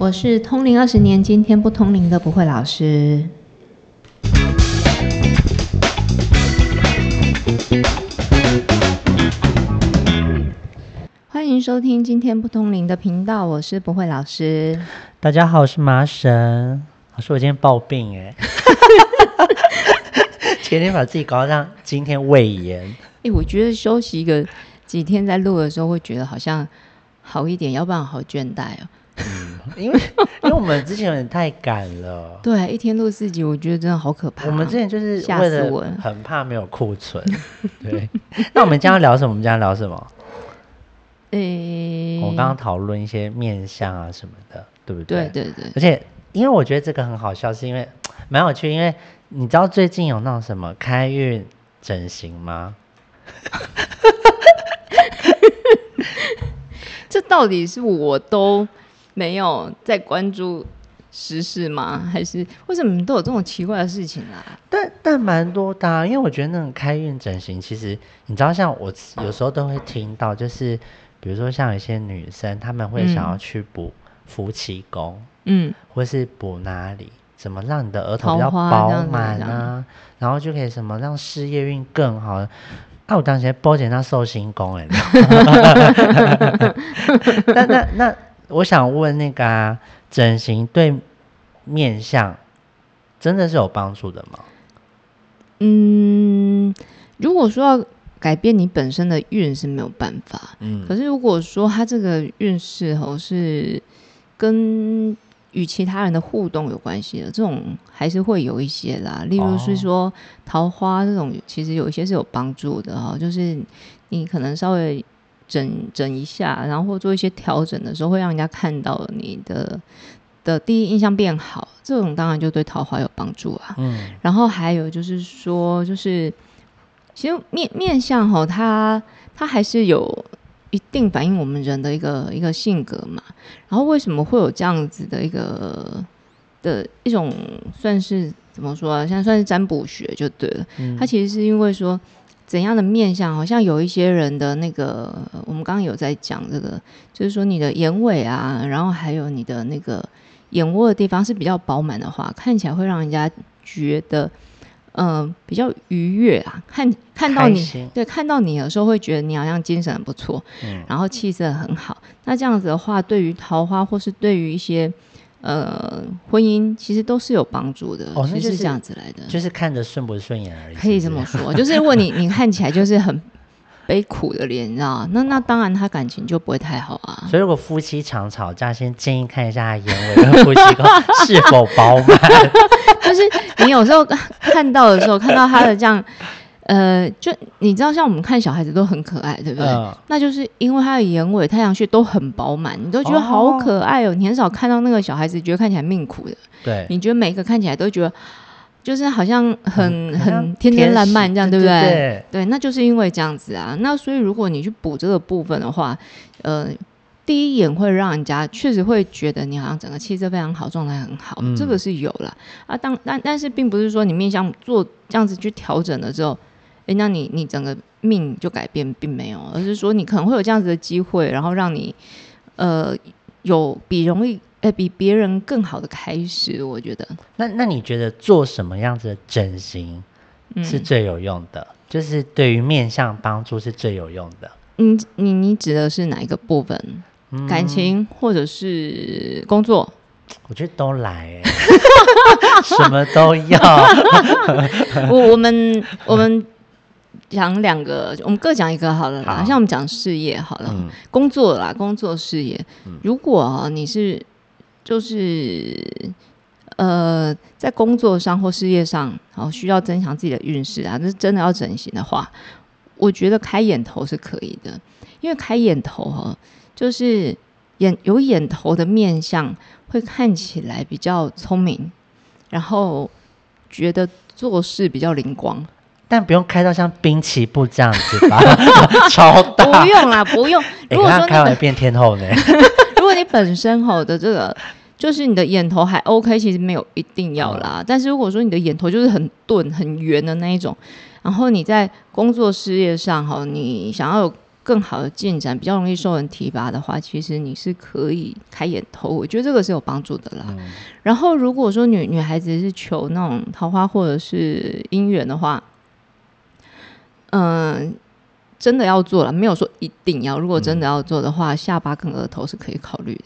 我是通灵二十年，今天不通灵的不会老师。欢迎收听今天不通灵的频道，我是不会老师。大家好，我是麻神。老师，我今天暴病哎，前天把自己搞到今天胃炎。哎，我觉得休息一个几天再录的时候，会觉得好像好一点，要不然好倦怠哦。嗯，因为因为我们之前有点太赶了。对，一天录四集，我觉得真的好可怕。我们之前就是为了很怕没有库存。对，那我们今天要聊什么？我们将要聊什么？诶，我刚刚讨论一些面相啊什么的，对不对？对对对。而且，因为我觉得这个很好笑，是因为蛮有趣。因为你知道最近有那种什么开运整形吗？这到底是我都没有在关注时事吗？还是为什么都有这种奇怪的事情啊？但但蛮多的，因为我觉得那种开运整形，其实你知道，像我有时候都会听到，就是比如说像有些女生，她们会想要去补夫妻宫，嗯，或是补哪里，怎么让你的额头比较饱满啊，然后就可以什么让事业运更好。啊我当时包姐那寿星公哎，那那那，我想问那个啊，整形对面相真的是有帮助的吗？嗯，如果说要改变你本身的运是没有办法，嗯，可是如果说他这个运势哦是跟。与其他人的互动有关系的，这种还是会有一些啦。例如是说桃花这种，其实有一些是有帮助的哈。就是你可能稍微整整一下，然后做一些调整的时候，会让人家看到你的的第一印象变好。这种当然就对桃花有帮助啊。嗯。然后还有就是说，就是其实面面相哈，它它还是有。一定反映我们人的一个一个性格嘛，然后为什么会有这样子的一个的一种算是怎么说啊？现在算是占卜学就对了。它其实是因为说怎样的面相，好像有一些人的那个，我们刚刚有在讲这个，就是说你的眼尾啊，然后还有你的那个眼窝的地方是比较饱满的话，看起来会让人家觉得。嗯，比较愉悦啊，看看到你，对，看到你有时候会觉得你好像精神很不错，嗯，然后气色很好。那这样子的话，对于桃花或是对于一些呃婚姻，其实都是有帮助的。哦，那是这样子来的，就是看着顺不顺眼而已。可以这么说，就是如果你你看起来就是很。悲苦的脸，你知道那那当然，他感情就不会太好啊。所以，如果夫妻常吵架，先建议看一下眼尾跟夫妻宫是否饱满。就是你有时候看到的时候，看到他的这样，呃，就你知道，像我们看小孩子都很可爱，对不对？那就是因为他的眼尾、太阳穴都很饱满，你都觉得好可爱哦。你很少看到那个小孩子觉得看起来命苦的。对，你觉得每一个看起来都觉得。就是好像很很天天烂漫这样，对不对？对，那就是因为这样子啊。那所以如果你去补这个部分的话，呃，第一眼会让人家确实会觉得你好像整个气色非常好，状态很好，这个是有了啊。当但但是并不是说你面向做这样子去调整了之后，哎，那你你整个命就改变，并没有，而是说你可能会有这样子的机会，然后让你呃有比容易。哎，比别人更好的开始，我觉得。那那你觉得做什么样子的整形是最有用的？就是对于面相帮助是最有用的。你，你你指的是哪一个部分？感情或者是工作？我觉得都来，什么都要。我我们我们讲两个，我们各讲一个好了啦。像我们讲事业好了，工作啦，工作事业。如果啊你是就是，呃，在工作上或事业上，然后需要增强自己的运势啊，那是真的要整形的话，我觉得开眼头是可以的，因为开眼头哈，就是眼有眼头的面相会看起来比较聪明，然后觉得做事比较灵光，但不用开到像滨崎步这样子吧，超大，不用啦，不用。如果说开完变天后呢？如果你本身吼的这个。就是你的眼头还 OK，其实没有一定要啦。但是如果说你的眼头就是很钝、很圆的那一种，然后你在工作事业上哈，你想要有更好的进展，比较容易受人提拔的话，其实你是可以开眼头，我觉得这个是有帮助的啦。然后如果说女女孩子是求那种桃花或者是姻缘的话，嗯，真的要做了，没有说一定要。如果真的要做的话，下巴跟额头是可以考虑的。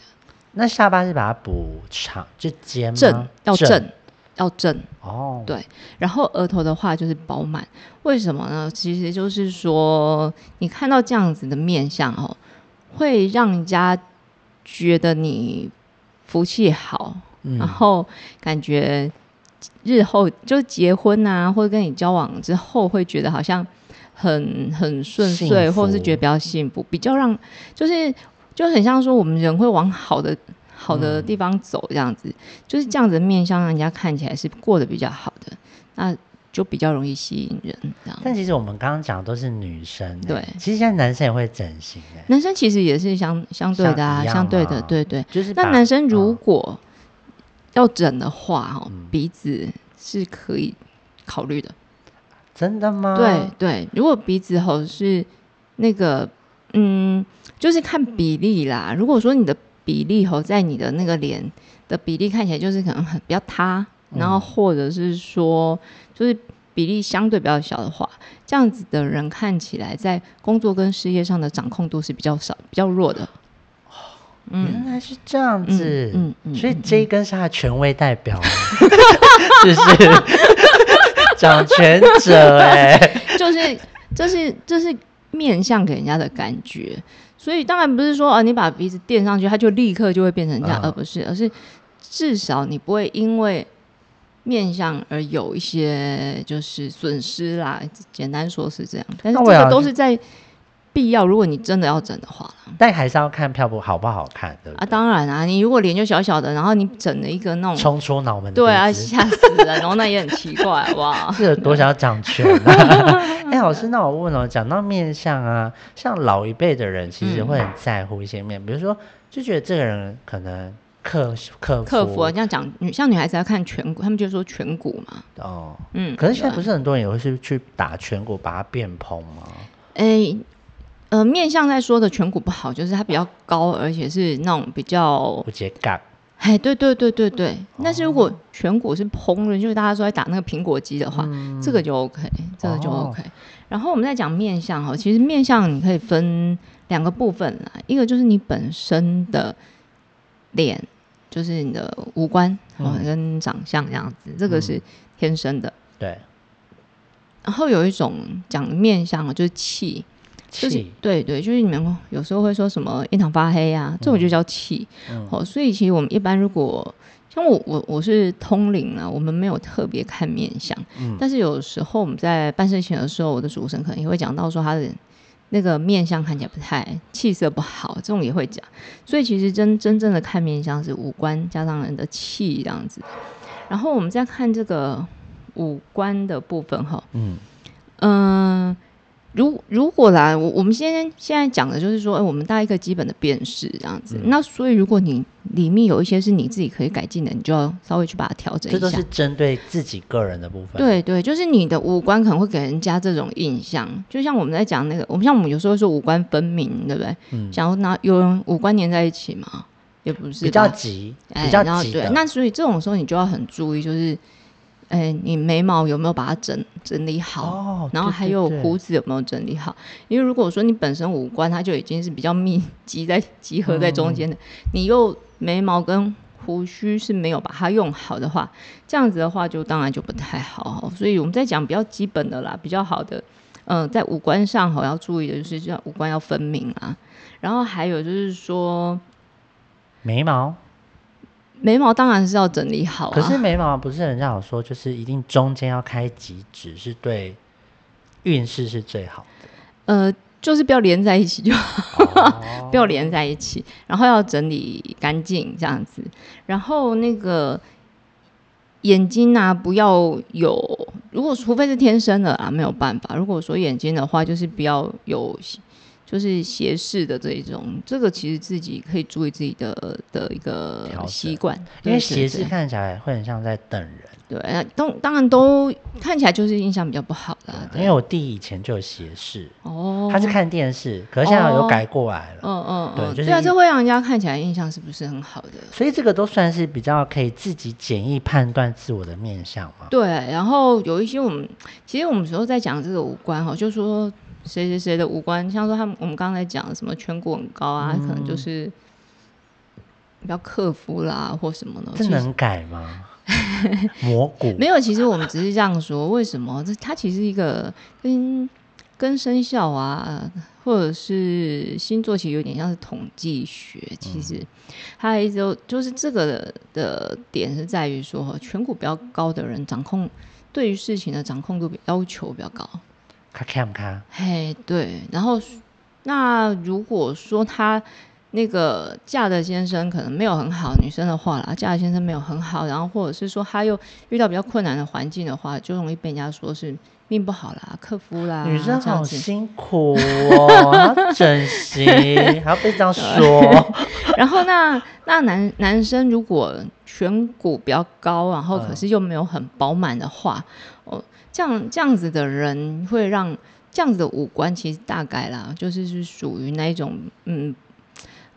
那下巴是把它补长，就尖正要正。要正哦，对，然后额头的话就是饱满，为什么呢？其实就是说，你看到这样子的面相哦，会让人家觉得你福气好，然后感觉日后就结婚啊，或者跟你交往之后，会觉得好像很很顺遂，或者是觉得比较幸福，比较让就是就很像说，我们人会往好的。好的地方走，这样子就是这样子的面相，让人家看起来是过得比较好的，那就比较容易吸引人。这样。但其实我们刚刚讲的都是女生，对，其实现在男生也会整形诶。男生其实也是相相对的啊，相对的，对对。就是那男生如果要整的话，哦，鼻子是可以考虑的。真的吗？对对，如果鼻子吼是那个，嗯，就是看比例啦。如果说你的比例和在你的那个脸的比例看起来就是可能很比较塌，然后或者是说就是比例相对比较小的话，这样子的人看起来在工作跟事业上的掌控度是比较少、比较弱的。哦，原来是这样子，嗯嗯，所以这一根是他权威代表，就 是掌权者哎，就是这是这是面相给人家的感觉。所以当然不是说啊，你把鼻子垫上去，它就立刻就会变成这样，而不是，而是至少你不会因为面相而有一些就是损失啦。简单说是这样，但是这个都是在。必要，如果你真的要整的话，但还是要看漂不好不好看，对不对啊，当然啊，你如果脸就小小的，然后你整了一个那种冲出脑门，对啊，吓死人，然后那也很奇怪，哇，是有多想要长全啊？哎，老师，那我问哦，讲到面相啊，像老一辈的人其实会很在乎一些面，比如说就觉得这个人可能克克克服，这样讲女像女孩子要看颧骨，他们就说颧骨嘛，哦，嗯，可是现在不是很多人也会去去打颧骨，把它变蓬吗？哎。呃，面相在说的颧骨不好，就是它比较高，而且是那种比较不。哎，对对对对对。但是如果颧骨是蓬的，就是大家说在打那个苹果肌的话，这个就 OK，这个就 OK。然后我们再讲面相哈，其实面相你可以分两个部分啦，一个就是你本身的脸，就是你的五官跟长相这样子，这个是天生的。对。然后有一种讲面相就是气。就是对对，就是你们有时候会说什么印堂发黑啊，这种就叫气。哦，所以其实我们一般如果像我我我是通灵啊，我们没有特别看面相。嗯。但是有时候我们在办事情的时候，我的主神可能也会讲到说他的那个面相看起来不太气色不好，这种也会讲。所以其实真真正的看面相是五官加上人的气这样子。然后我们再看这个五官的部分哈，嗯嗯。如如果啦，我我们先现在讲的就是说，哎，我们大一个基本的辨识这样子。那所以，如果你里面有一些是你自己可以改进的，你就要稍微去把它调整一下。这都是针对自己个人的部分。对对，就是你的五官可能会给人家这种印象，就像我们在讲那个，我们像我们有时候说五官分明，对不对？嗯。想要拿有人五官粘在一起嘛，也不是比较急，比较急对，那所以这种时候你就要很注意，就是。哎，你眉毛有没有把它整整理好？哦，然后还有胡子有没有整理好？因为如果说你本身五官它就已经是比较密集在集合在中间的，你又眉毛跟胡须是没有把它用好的话，这样子的话就当然就不太好。所以我们在讲比较基本的啦，比较好的，嗯，在五官上好要注意的就是要五官要分明啊。然后还有就是说眉毛。眉毛当然是要整理好，可是眉毛不是人家有说，就是一定中间要开几指，是对运势是最好的。呃，就是不要连在一起就好，不要连在一起，然后要整理干净这样子。然后那个眼睛啊，不要有，如果除非是天生的啊，没有办法。如果说眼睛的话，就是不要有就是斜视的这一种，这个其实自己可以注意自己的的一个习惯，因为斜视看起来会很像在等人。对，当当然都看起来就是印象比较不好啦。因为我弟以前就有斜视，哦，他是看电视，可是现在有改过来了。嗯嗯嗯，对，对啊，这会让人家看起来印象是不是很好的？所以这个都算是比较可以自己简易判断自我的面相嘛。对，然后有一些我们其实我们时候在讲这个五官哈，就说。谁谁谁的五官，像说他们我们刚才讲什么颧骨很高啊，可能就是比较克服啦，或什么的。这能改吗？蘑菇没有，其实我们只是这样说。为什么？这它其实一个跟跟生肖啊，或者是星座，其实有点像是统计学。其实它一直就是这个的点是在于说，颧骨比较高的人，掌控对于事情的掌控度比要求比较高。他看不看？嘿，对。然后，那如果说他那个嫁的先生可能没有很好，女生的话啦，嫁的先生没有很好，然后或者是说他又遇到比较困难的环境的话，就容易被人家说是命不好啦、克夫啦。女生好辛苦哦，整形还要被这样说。然后那那男男生如果颧骨比较高，然后可是又没有很饱满的话，哦。这样这样子的人会让这样子的五官其实大概啦，就是是属于那一种嗯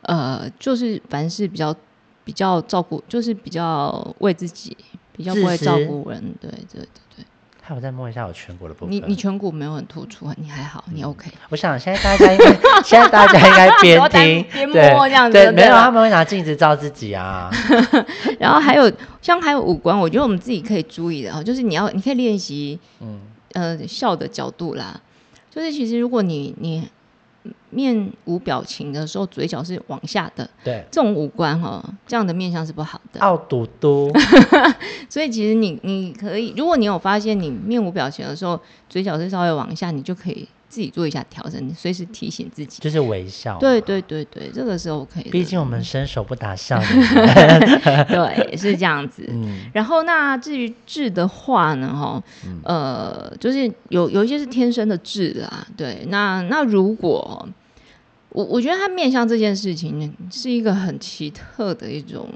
呃，就是凡事比较比较照顾，就是比较为自己，比较不会照顾人。对对对对。还有再摸一下我颧骨的部分。你你颧骨没有很突出，你还好，你 OK。我想现在大家应该现在大家应该 边听边摸这样子。对，没有他们会拿镜子照自己啊。然后还有像还有五官，我觉得我们自己可以注意的哦，就是你要你可以练习，嗯呃笑的角度啦。就是其实如果你你。面无表情的时候，嘴角是往下的。对，这种五官哈，这样的面相是不好的。傲嘟嘟。所以其实你你可以，如果你有发现你面无表情的时候，嘴角是稍微往下，你就可以。自己做一下调整，随时提醒自己，就是微笑。对对对对，这个是 OK 的。毕竟我们伸手不打笑 对，是这样子。嗯。然后那至于痣的话呢，哈，呃，就是有有一些是天生的痣啊。对，那那如果我我觉得他面相这件事情是一个很奇特的一种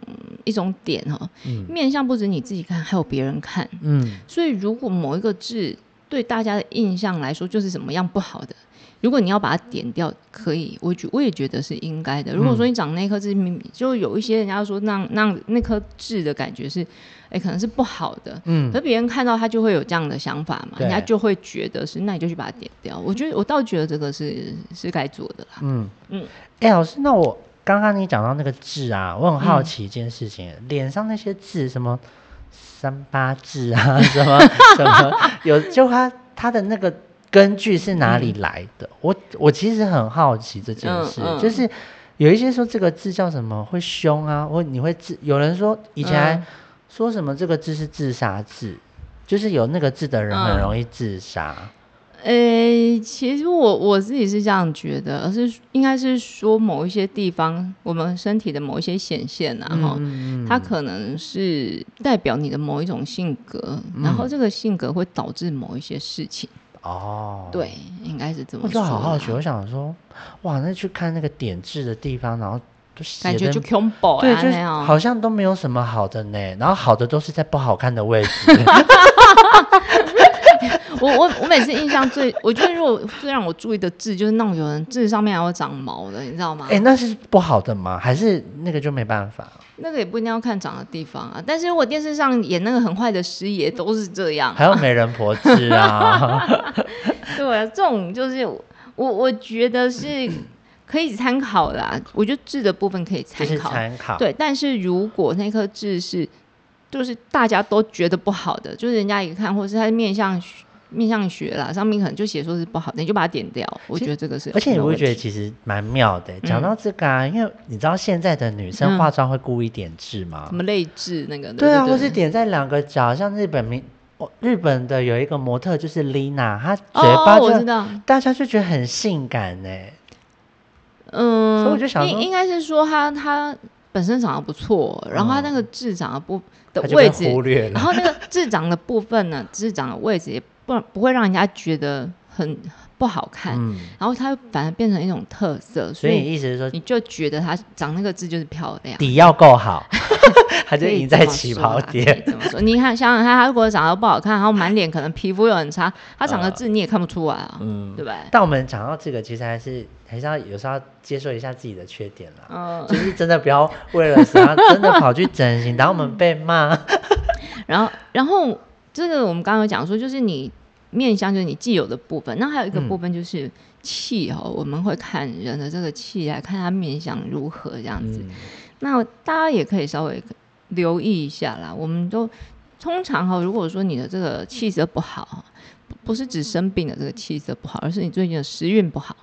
一种点哈。嗯。面相不止你自己看，还有别人看。嗯。所以如果某一个痣。对大家的印象来说，就是怎么样不好的。如果你要把它点掉，可以，我觉我也觉得是应该的。如果说你长那颗痣，就有一些人家说那那那颗痣的感觉是，哎，可能是不好的。嗯，可别人看到他就会有这样的想法嘛，人家就会觉得是，那你就去把它点掉。我觉得我倒觉得这个是是该做的啦。嗯嗯，哎，老师，那我刚刚你讲到那个痣啊，我很好奇一件事情，脸上那些痣什么？三八字啊，什么什么有？就他他的那个根据是哪里来的？我我其实很好奇这件事，就是有一些说这个字叫什么会凶啊，或你会自有人说以前说什么这个字是自杀字，就是有那个字的人很容易自杀。呃，其实我我自己是这样觉得，而是应该是说某一些地方，我们身体的某一些显现啊，哈，它可能是代表你的某一种性格，然后这个性格会导致某一些事情。哦，对，应该是这么说。我就好好奇，我想说，哇，那去看那个点痣的地方，然后就感觉就恐怖，对，就好像都没有什么好的呢，然后好的都是在不好看的位置。我我我每次印象最，我觉得如果最让我注意的痣，就是那种有人痣上面还会长毛的，你知道吗？哎，那是不好的吗？还是那个就没办法？那个也不一定要看长的地方啊。但是如果电视上演那个很坏的师爷都是这样，还有美人婆痣啊。对啊，这种就是我我觉得是可以参考的。我觉得痣的部分可以参考，参考。对，但是如果那颗痣是就是大家都觉得不好的，就是人家一看，或是他面相。面相学啦，上面可能就写说是不好，你就把它点掉。我觉得这个是，而且你会觉得其实蛮妙的。讲到这个啊，因为你知道现在的女生化妆会故意点痣吗？什么泪痣那个？对啊，或是点在两个角，像日本名，日本的有一个模特就是 Lina，她嘴巴就大家就觉得很性感呢。嗯，所以我就想应，应该是说她她本身长得不错，然后她那个痣长得不的位置，然后那个痣长的部分呢，痣长的位置也。不不会让人家觉得很不好看，然后它反而变成一种特色。所以意思是说，你就觉得它长那个字就是漂亮，底要够好，它就赢在起跑点。怎么说？你看，想想看，他如果长得不好看，然后满脸可能皮肤又很差，他长个字你也看不出来啊，嗯，对吧？但我们讲到这个，其实还是还是要有时候要接受一下自己的缺点啦。嗯，就是真的不要为了啥真的跑去整形，然后我们被骂。然后，然后这个我们刚刚讲说，就是你面相就是你既有的部分，那还有一个部分就是气哦，我们会看人的这个气来看他面相如何这样子。那大家也可以稍微留意一下啦。我们都通常哈，如果说你的这个气色不好，不是指生病的这个气色不好，而是你最近的时运不好，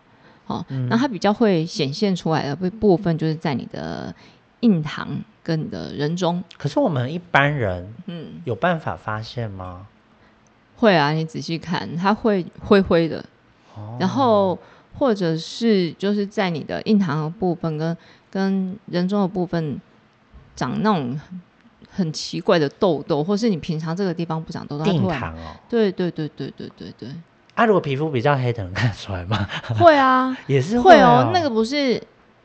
哦，那它比较会显现出来的部部分就是在你的印堂。跟你的人中，可是我们一般人，嗯，有办法发现吗？会啊，你仔细看，它会灰灰的，然后或者是就是在你的印堂的部分跟跟人中的部分长那种很奇怪的痘痘，或是你平常这个地方不长痘痘，印堂哦，对对对对对对对。啊，如果皮肤比较黑的，能看出来吗？会啊，也是会哦，那个不是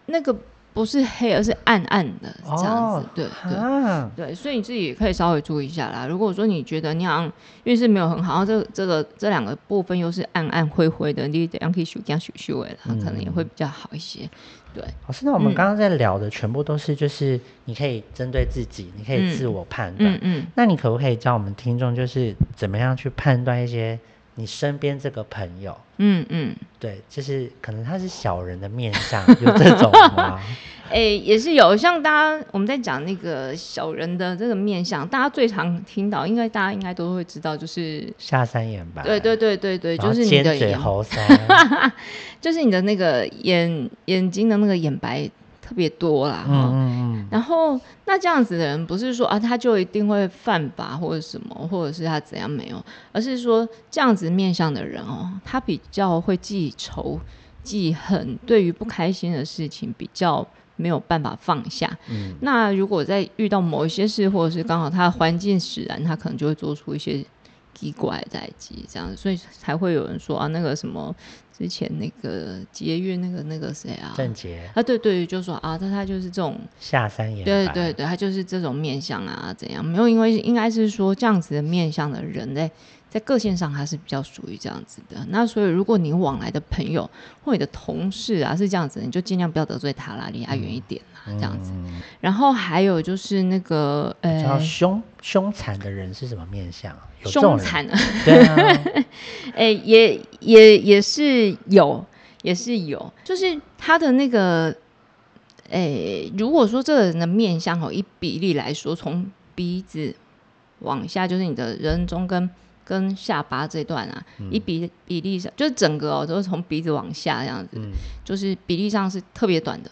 那个。不是黑，而是暗暗的这样子，对对对，所以你自己也可以稍微注意一下啦。如果说你觉得你好像运势没有很好，这这个这两个部分又是暗暗灰灰的，你得样可以修这样修修诶，它可能也会比较好一些。对，老师，那我们刚刚在聊的全部都是就是你可以针对自己，你可以自我判断。嗯嗯，那你可不可以教我们听众，就是怎么样去判断一些？你身边这个朋友，嗯嗯，对，就是可能他是小人的面相，有这种吗？哎，也是有，像大家我们在讲那个小人的这个面相，大家最常听到，应该大家应该都会知道，就是下三眼吧？对对对对对，就是你的眼喉塞，就是你的那个眼眼睛的那个眼白。特别多啦，哈，然后那这样子的人不是说啊，他就一定会犯法或者什么，或者是他怎样没有，而是说这样子面向的人哦，他比较会记仇记恨，对于不开心的事情比较没有办法放下。嗯，那如果在遇到某一些事，或者是刚好他的环境使然，他可能就会做出一些奇怪在即这样子，所以才会有人说啊，那个什么。之前那个节约那个那个谁啊？郑杰啊，对对，就说啊，他他就是这种下三眼，对对对，他就是这种面相啊，怎样？没有，因为应该是说这样子的面相的人在在个性上还是比较属于这样子的。那所以如果你往来的朋友或你的同事啊是这样子，你就尽量不要得罪他啦，离他远一点啦，这样子。然后还有就是那个呃，凶凶残的人是什么面相？凶残啊，对啊，哎，也也也是有，也是有，就是他的那个，哎，如果说这个人的面相哦，以比例来说，从鼻子往下，就是你的人中跟跟下巴这段啊，以比比例上，就是整个哦，都是从鼻子往下这样子，就是比例上是特别短的。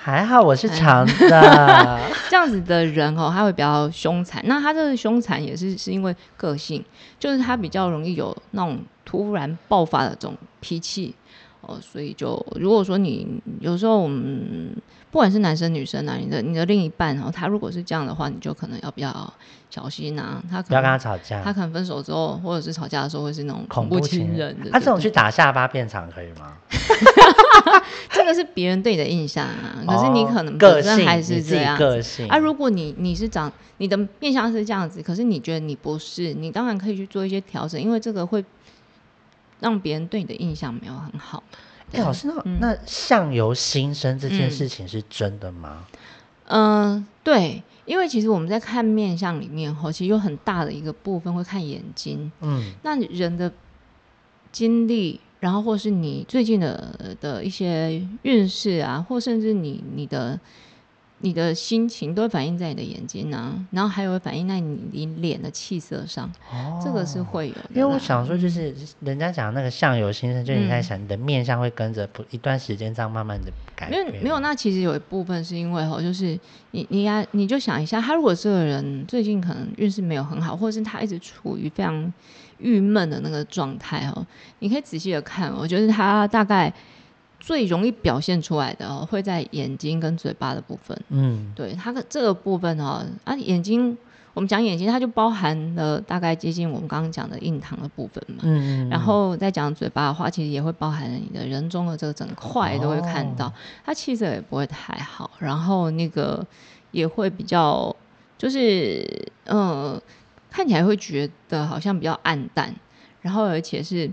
还好我是长的，这样子的人哦，他会比较凶残。那他这个凶残也是是因为个性，就是他比较容易有那种突然爆发的这种脾气哦，所以就如果说你有时候我们。不管是男生女生啊，你的你的另一半哦，他如果是这样的话，你就可能要比较小心啊。他不要跟他吵架，他可能分手之后，或者是吵架的时候，会是那种恐怖情人。他这种去打下巴变长可以吗？这个是别人对你的印象啊，可是你可能本身还是这样。个性啊，如果你你是长你的面相是这样子，可是你觉得你不是，你当然可以去做一些调整，因为这个会让别人对你的印象没有很好。哎，老师，那那相由心生这件事情是真的吗？嗯，对，因为其实我们在看面相里面，哈，其实有很大的一个部分会看眼睛。嗯，那人的经历，然后或是你最近的的一些运势啊，或甚至你你的。你的心情都会反映在你的眼睛啊，然后还有会反映在你你脸的气色上，哦，这个是会有。因为我想说，就是人家讲那个相由心生，就你在想你的面相会跟着不一段时间这样慢慢的改变。没有没有，那其实有一部分是因为哈，就是你你呀，你就想一下，他如果这个人最近可能运势没有很好，或者是他一直处于非常郁闷的那个状态哦，你可以仔细的看，我觉得他大概。最容易表现出来的哦，会在眼睛跟嘴巴的部分。嗯，对，它的这个部分哦，啊，眼睛我们讲眼睛，它就包含了大概接近我们刚刚讲的印堂的部分嘛。嗯嗯。然后再讲嘴巴的话，其实也会包含你的人中的这个整块都会看到，它气色也不会太好，然后那个也会比较，就是嗯，看起来会觉得好像比较暗淡，然后而且是。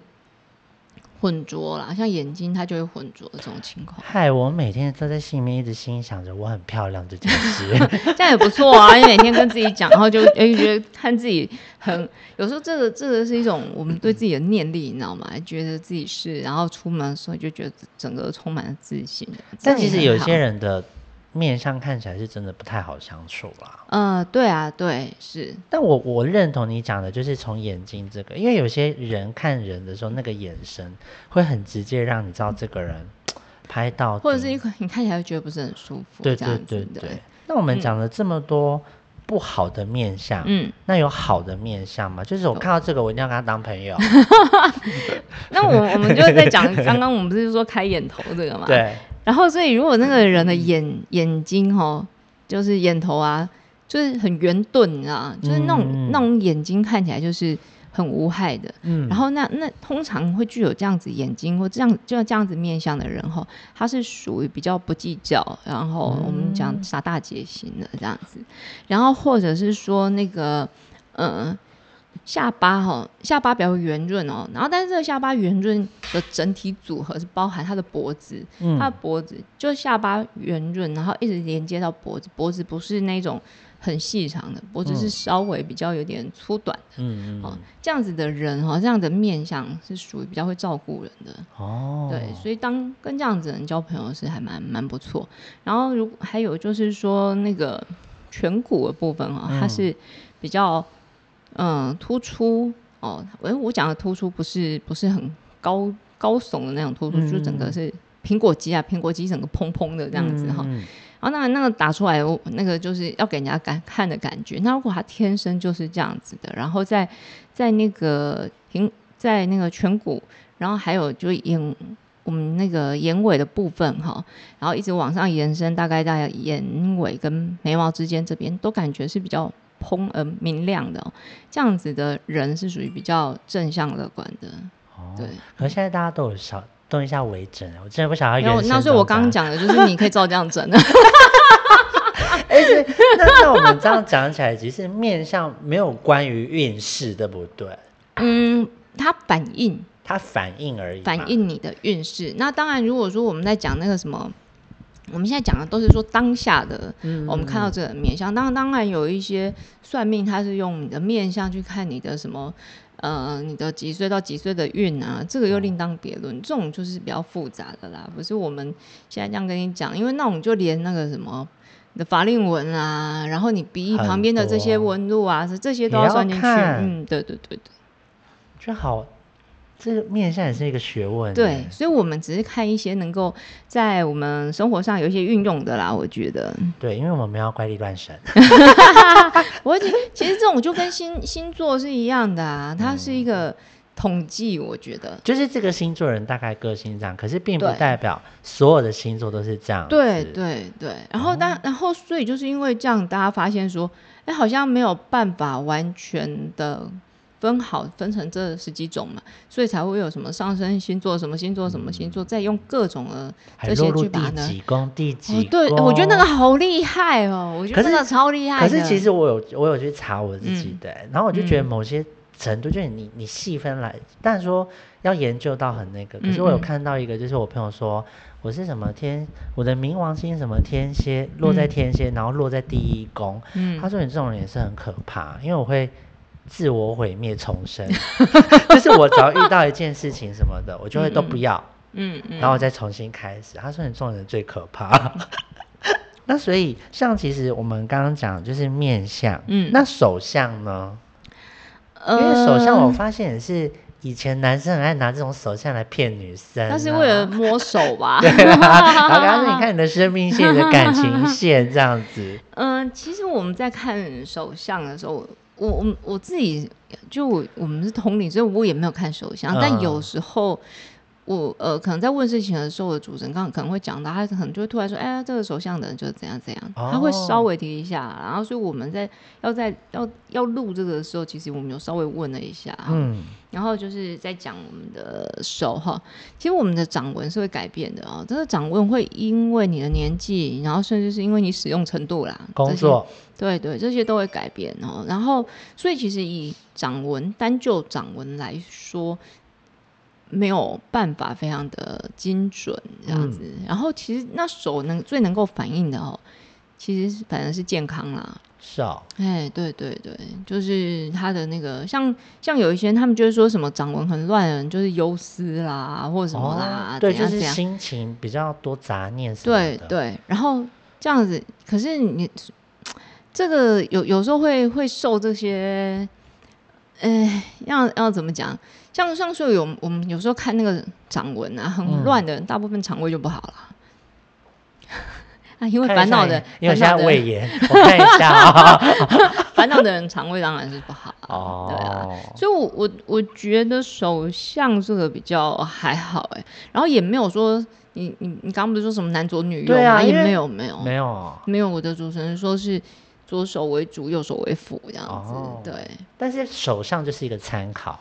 混浊啦，像眼睛它就会混浊的这种情况。嗨，我每天都在心里面一直心想着我很漂亮这件事，这样也不错啊。你每天跟自己讲，然后就哎觉得看自己很，有时候这个这个是一种我们对自己的念力，你知道吗？觉得自己是，然后出门的时候就觉得整个充满了自信。但其实有些人的。面相看起来是真的不太好相处啦。嗯，对啊，对，是。但我我认同你讲的，就是从眼睛这个，因为有些人看人的时候，那个眼神会很直接，让你知道这个人拍到，或者是一你看起来觉得不是很舒服。对对对对。那我们讲了这么多不好的面相，嗯，那有好的面相吗？就是我看到这个，我一定要跟他当朋友。那我 我们就在讲，刚刚我们不是说开眼头这个嘛？对。然后，所以如果那个人的眼眼睛哈，就是眼头啊，就是很圆钝啊，就是那种那种眼睛看起来就是很无害的。嗯。然后那那通常会具有这样子眼睛或这样就这样子面相的人哈，他是属于比较不计较，然后我们讲傻大姐型的这样子。然后或者是说那个嗯。下巴哈，下巴比较圆润哦，然后但是这个下巴圆润的整体组合是包含他的脖子，他的脖子就下巴圆润，然后一直连接到脖子，脖子不是那种很细长的，脖子是稍微比较有点粗短的，嗯嗯，哦，这样子的人哈，这样的面相是属于比较会照顾人的哦，对，所以当跟这样子人交朋友是还蛮蛮不错。然后如还有就是说那个颧骨的部分哈，它是比较。嗯，突出哦，哎，我讲的突出不是不是很高高耸的那种突出，就整个是苹果肌啊，苹果肌整个蓬蓬的这样子哈。然后那那个打出来，那个就是要给人家感看的感觉。那如果他天生就是这样子的，然后在在那个平在那个颧骨，然后还有就眼我们那个眼尾的部分哈，然后一直往上延伸，大概在眼尾跟眉毛之间这边都感觉是比较。蓬而明亮的，这样子的人是属于比较正向乐观的。哦，对。可是现在大家都有少动一下微整，我真的不想要原那所以我刚刚讲的就是你可以照这样整的。而且，那那我们这样讲起来，其实面相没有关于运势，对不对？嗯，它反映，它反映而已，反映你的运势。那当然，如果说我们在讲那个什么。我们现在讲的都是说当下的，嗯我们看到这个面相。当然，当然有一些算命，它是用你的面相去看你的什么，呃，你的几岁到几岁的运啊，这个又另当别论。这种就是比较复杂的啦，不是我们现在这样跟你讲，因为那种就连那个什么的法令纹啊，然后你鼻翼旁边的这些纹路啊，这些都要算进去。嗯，对对对对，这好。这个面相也是一个学问，对，所以我们只是看一些能够在我们生活上有一些运用的啦。我觉得，对，因为我们没有怪力乱神。我其实这种就跟星星座是一样的啊，它是一个统计。我觉得，就是这个星座人大概个性这样，可是并不代表所有的星座都是这样。对对对，然后但然后所以就是因为这样，大家发现说，哎，好像没有办法完全的。分好分成这十几种嘛，所以才会有什么上升星座、什么星座、什么星座，再用各种的这些去把呢？第几宫？第几？对，我觉得那个好厉害哦，我觉得那个超厉害。可是其实我有我有去查我自己的，然后我就觉得某些程度就是你你细分来，但说要研究到很那个。可是我有看到一个，就是我朋友说我是什么天，我的冥王星什么天蝎落在天蝎，然后落在第一宫。嗯，他说你这种人也是很可怕，因为我会。自我毁灭重生，就是我只要遇到一件事情什么的，我就会都不要，嗯嗯，然后再重新开始。他说你这种人最可怕。那所以像其实我们刚刚讲就是面相，嗯，那手相呢？因为手相我发现也是以前男生很爱拿这种手相来骗女生，那是为了摸手吧？对啊，然后说你看你的生命线、的感情线这样子。嗯，其实我们在看手相的时候。我我我自己就我我们是同龄，所以我也没有看手相。但有时候我呃，可能在问事情的时候，我的主持人刚可能会讲到，他可能就会突然说：“哎呀，这个手相的人就是怎样怎样。”他会稍微提一下，然后所以我们在要在要要录这个的时候，其实我们有稍微问了一下，嗯，然后就是在讲我们的手哈，其实我们的掌纹是会改变的啊，这个掌纹会因为你的年纪，然后甚至是因为你使用程度啦，工作，对对，这些都会改变哦。然后所以其实以掌纹单就掌纹来说。没有办法非常的精准这样子，然后其实那手能最能够反映的哦，其实反正是健康啦。是啊，哎，对对对，就是他的那个像像有一些他们就是说什么掌纹很乱人，就是忧思啦或者什么啦，对，就是心情比较多杂念什么的。对对，然后这样子，可是你这个有有时候会会受这些。哎，要要怎么讲？像像说有我们有时候看那个掌纹啊，很乱的人，大部分肠胃就不好了。啊，因为烦恼的，因为现在胃炎，我看一下啊。烦恼的人肠胃当然是不好哦。对啊，所以我我我觉得手相这个比较还好哎，然后也没有说你你你刚刚不是说什么男左女右吗？也没有没有没有没有，我的主持人说是。左手为主，右手为辅，这样子。对，但是手上就是一个参考。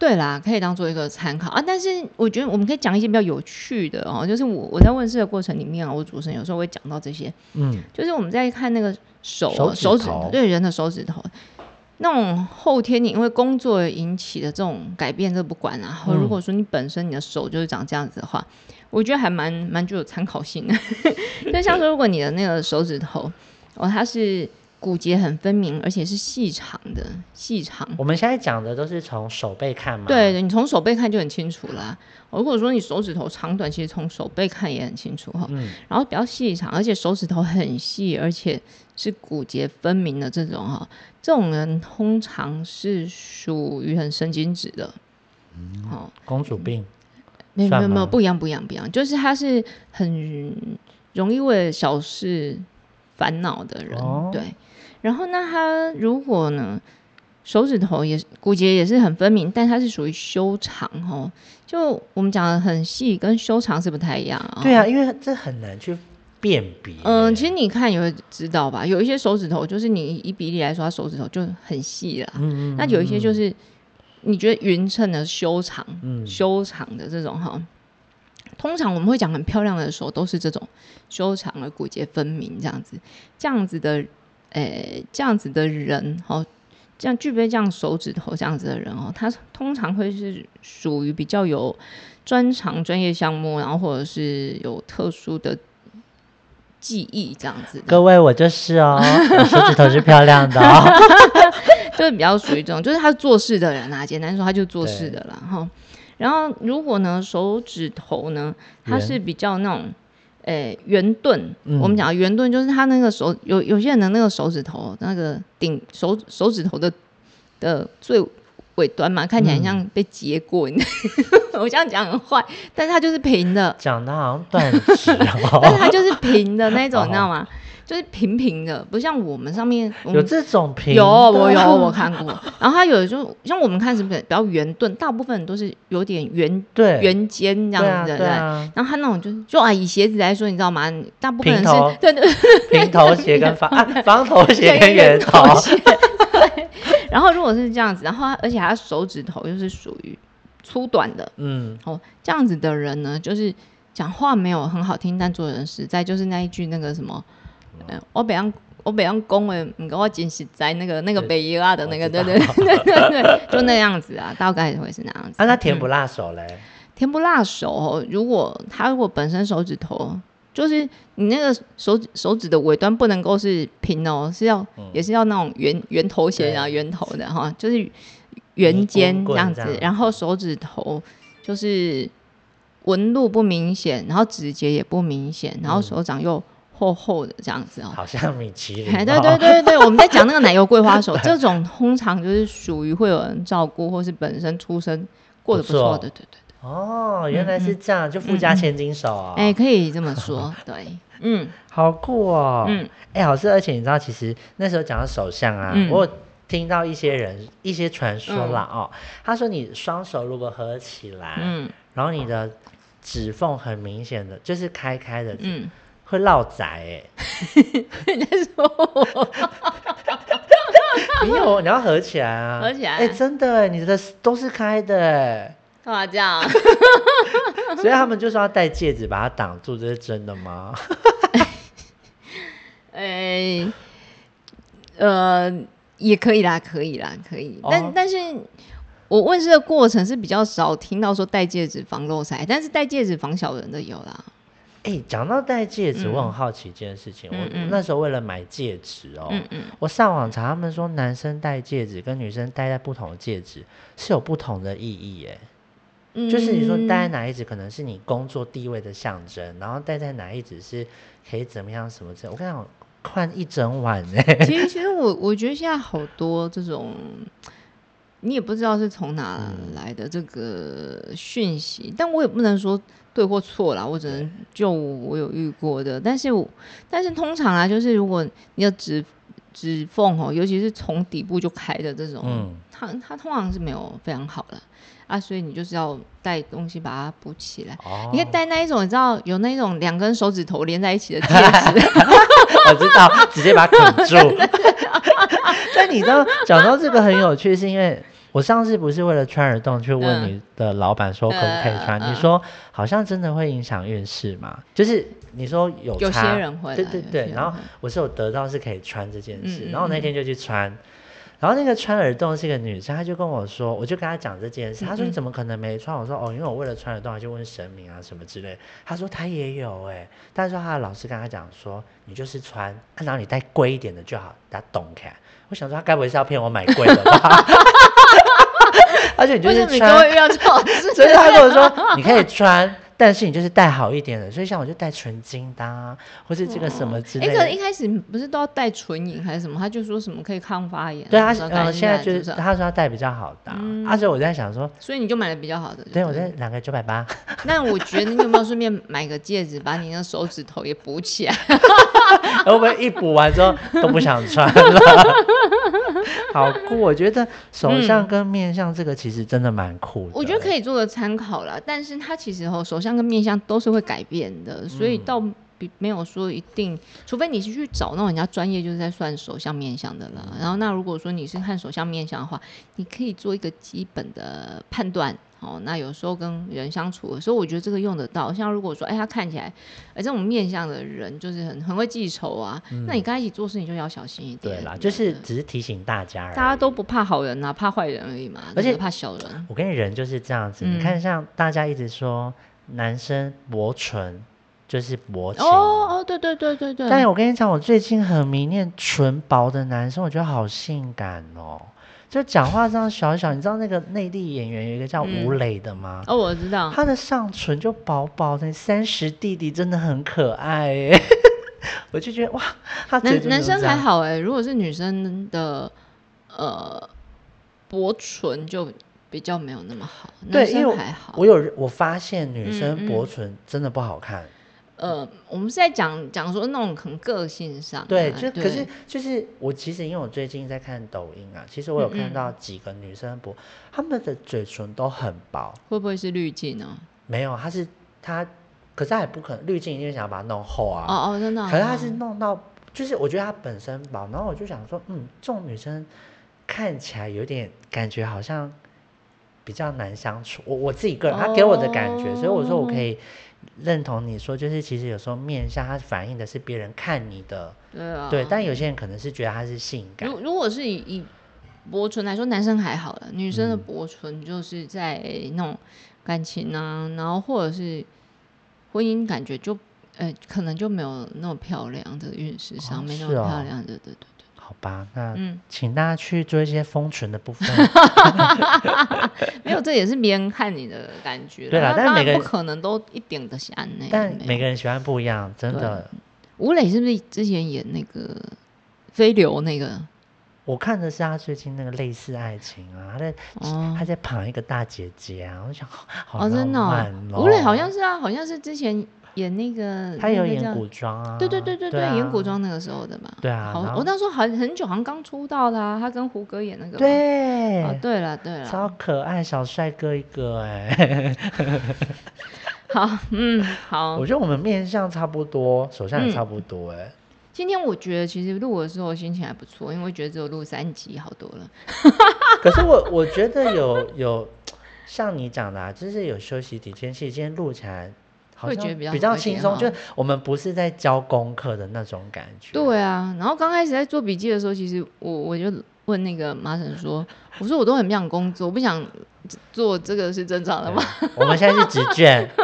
对啦，可以当做一个参考啊。但是我觉得我们可以讲一些比较有趣的哦，就是我我在问事的过程里面啊，我主持人有时候会讲到这些。嗯，就是我们在看那个手手指对人的手指头，那种后天你因为工作引起的这种改变，这不管啊。然后如果说你本身你的手就是长这样子的话，我觉得还蛮蛮具有参考性的。就像说，如果你的那个手指头。哦，它是骨节很分明，而且是细长的，细长。我们现在讲的都是从手背看嘛？对，你从手背看就很清楚啦。如果说你手指头长短，其实从手背看也很清楚哈。嗯。然后比较细长，而且手指头很细，而且是骨节分明的这种哈，这种人通常是属于很神经质的。嗯。好，公主病。没有没有没有，不一样不一样不一样，就是他是很容易为了小事。烦恼的人，对，然后那他如果呢，手指头也骨节也是很分明，但它是属于修长哦。就我们讲的很细，跟修长是不太一样啊。对啊，因为这很难去辨别。嗯，其实你看也会知道吧，有一些手指头就是你以比例来说，它手指头就很细了。嗯嗯。那有一些就是你觉得匀称的修长，嗯，修长的这种哈。通常我们会讲很漂亮的时候，都是这种修长的骨节分明这样子，这样子的，诶，这样子的人哦，这样具备这样手指头这样子的人哦，他通常会是属于比较有专长专业项目，然后或者是有特殊的技艺这样子。各位，我就是哦，手指头是漂亮的哦，就是比较属于这种，就是他做事的人啊，简单说他就做事的了哈。然后，如果呢，手指头呢，它是比较那种，诶，圆钝。我们讲圆盾，就是他那个手有有些人的那个手指头，那个顶手手指头的的最尾端嘛，看起来像被截过。我这样讲很坏，但是它就是平的。讲的好像断指，但是它就是平的那种，你知道吗？就是平平的，不像我们上面有这种平。有我有我看过，然后它有就像我们看是不是比较圆钝，大部分都是有点圆对圆尖这样子的。然后它那种就就啊，以鞋子来说，你知道吗？大部分是对对平头鞋跟方方头鞋跟圆头鞋。对然后如果是这样子，然后而且他手指头又是属于粗短的，嗯，哦，这样子的人呢，就是讲话没有很好听，但做人实在，就是那一句那个什么。我北洋我北洋公诶，唔跟我真实在那个那个北伊拉的那个，对对对对对，就那样子啊，大概会是那样子。那他甜不辣手嘞？甜不辣手，如果他如果本身手指头，就是你那个手指手指的尾端不能够是平哦，是要也是要那种圆圆头型啊，圆头的哈，就是圆尖这样子，然后手指头就是纹路不明显，然后指节也不明显，然后手掌又。厚厚的这样子哦，好像米其林。对对对对对，我们在讲那个奶油桂花手，这种通常就是属于会有人照顾，或是本身出身过得不错的。对对对。哦，原来是这样，就富家千金手啊。哎，可以这么说，对，嗯，好酷哦。嗯，哎，好是，而且你知道，其实那时候讲到手相啊，我听到一些人一些传说啦哦，他说你双手如果合起来，嗯。然后你的指缝很明显的就是开开的，嗯，会落仔哎。人家说我？你有你要合起来啊，合起来。哎，真的，你的都是开的。干嘛这样？所以他们就是要戴戒指把它挡住，这是真的吗？哎，呃，也可以啦，可以啦，可以。但但是，我问世的过程是比较少听到说戴戒指防漏腮，但是戴戒指防小人的有啦。哎，讲到戴戒指，我很好奇一件事情。我那时候为了买戒指哦，我上网查，他们说男生戴戒指跟女生戴在不同的戒指是有不同的意义，哎。就是你说戴在哪一指可能是你工作地位的象征，然后戴在哪一指是可以怎么样什么这？我跟你讲，看一整晚呢。其实，其实我我觉得现在好多这种，你也不知道是从哪来的这个讯息，但我也不能说对或错啦，我只能就我有遇过的。但是，我但是通常啊，就是如果你要指指缝哦，尤其是从底部就开的这种，嗯，它它通常是没有非常好的。啊，所以你就是要带东西把它补起来。你可以带那一种，你知道有那种两根手指头连在一起的戒指。我知道，直接把它捆住。但你都讲到这个很有趣，是因为我上次不是为了穿耳洞去问你的老板说可不可以穿，你说好像真的会影响运势嘛？就是你说有有些人会，对对对。然后我是有得到是可以穿这件事，然后那天就去穿。然后那个穿耳洞是一个女生，她就跟我说，我就跟她讲这件事，她说你怎么可能没穿？我说哦，因为我为了穿耳洞，就问神明啊什么之类。她说她也有哎，但是她的老师跟她讲说，你就是穿，然后你戴贵一点的就好，她懂看。我想说她该不会是要骗我买贵的吧？而且你就是穿，所以她跟我说你可以穿。但是你就是戴好一点的，所以像我就戴纯金的，啊或是这个什么之类。哎，可一开始不是都要戴纯银还是什么？他就说什么可以抗发炎。对他，嗯，现在就是他说要戴比较好的，而且我在想说，所以你就买了比较好的。对，我在两个九百八。那我觉得你有没有顺便买个戒指，把你那手指头也补起来？会不会一补完之后都不想穿了？好酷！我觉得手相跟面相这个其实真的蛮酷的。我觉得可以做个参考了，但是它其实哦，手相跟面相都是会改变的，所以倒比没有说一定，除非你是去找那种人家专业就是在算手相面相的了。然后那如果说你是看手相面相的话，你可以做一个基本的判断。哦，那有时候跟人相处的时候，我觉得这个用得到。像如果说，哎，他看起来，哎，这种面相的人就是很很会记仇啊，那你跟他一起做事，你就要小心一点。对啦，就是只是提醒大家，大家都不怕好人啊，怕坏人而已嘛，而且怕小人。我跟你人就是这样子，你看，像大家一直说男生薄唇就是薄情，哦哦，对对对对对。但我跟你讲，我最近很迷恋唇薄的男生，我觉得好性感哦。就讲话这样小小，你知道那个内地演员有一个叫吴磊的吗？哦，我知道。他的上唇就薄薄的，三十弟弟真的很可爱哎，我就觉得哇，他男男生还好哎，如果是女生的呃薄唇就比较没有那么好，对，因为还好。我有我发现女生薄唇真的不好看。呃，我们是在讲讲说那种可能个性上，对，就可是就是我其实因为我最近在看抖音啊，其实我有看到几个女生不，她们的嘴唇都很薄，会不会是滤镜呢？没有，她是她，可是她也不可能滤镜一定想要把它弄厚啊，哦哦，真的，可是她是弄到，就是我觉得她本身薄，然后我就想说，嗯，这种女生看起来有点感觉好像比较难相处，我我自己个人，他给我的感觉，所以我说我可以。认同你说，就是其实有时候面相它反映的是别人看你的，对啊，对。但有些人可能是觉得他是性感。如如果是以以薄唇来说，男生还好了，女生的薄唇就是在那种感情啊，然后或者是婚姻感觉就，呃，可能就没有那么漂亮这个运势上没那么漂亮的，对对。好吧，那请大家去做一些封存的部分。没有，这也是别人看你的感觉。对啦，但是每个人不可能都一点的喜欢那。但每个人喜欢不一样，真的。吴磊是不是之前演那个飞流那个？我看的是他最近那个类似爱情啊，他在他在捧一个大姐姐啊，我想好浪漫哦。吴磊好像是啊，好像是之前。演那个，他有演古装啊，对对对对对，演古装那个时候的嘛。对啊，好，我那时候很很久，好像刚出道的，他跟胡歌演那个。对，哦，对了对了，超可爱小帅哥一个哎。好，嗯，好。我觉得我们面相差不多，手相也差不多哎。今天我觉得其实录的时候心情还不错，因为觉得只有录三集好多了。可是我 我觉得有有像你讲的，啊就是有休息几天，其实今天录起来会觉得比较比较轻松，就是我们不是在教功课的那种感觉。对啊，然后刚开始在做笔记的时候，其实我我就问那个麻婶说：“我说我都很不想工作，我不想做这个是正常的吗？”我们现在是纸卷。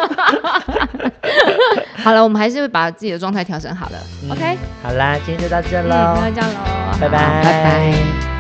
好了，我们还是会把自己的状态调整好了。OK，好啦，今天就到这喽，那这样喽，拜拜，拜拜。